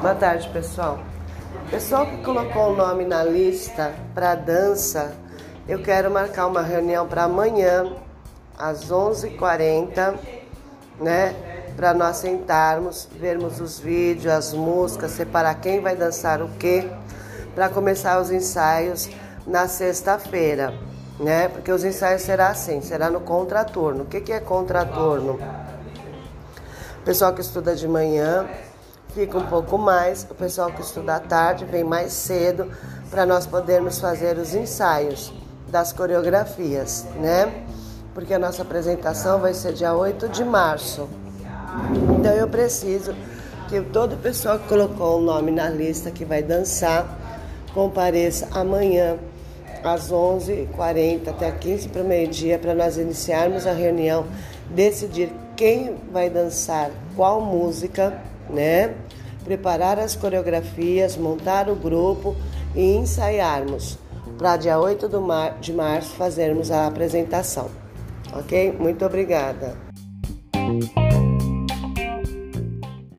Boa tarde, pessoal. Pessoal que colocou o nome na lista para dança, eu quero marcar uma reunião para amanhã, às 11h40, né? Para nós sentarmos, vermos os vídeos, as músicas, separar quem vai dançar o quê, para começar os ensaios na sexta-feira, né? Porque os ensaios será assim, será no contraturno. O que, que é contraturno? Pessoal que estuda de manhã fica um pouco mais, o pessoal que estuda à tarde vem mais cedo para nós podermos fazer os ensaios das coreografias, né? Porque a nossa apresentação vai ser dia 8 de março. Então eu preciso que todo o pessoal que colocou o nome na lista que vai dançar compareça amanhã às 11h40 até 15 para o meio-dia para nós iniciarmos a reunião, decidir quem vai dançar qual música, né? Preparar as coreografias, montar o grupo e ensaiarmos para dia 8 de março fazermos a apresentação. Ok? Muito obrigada.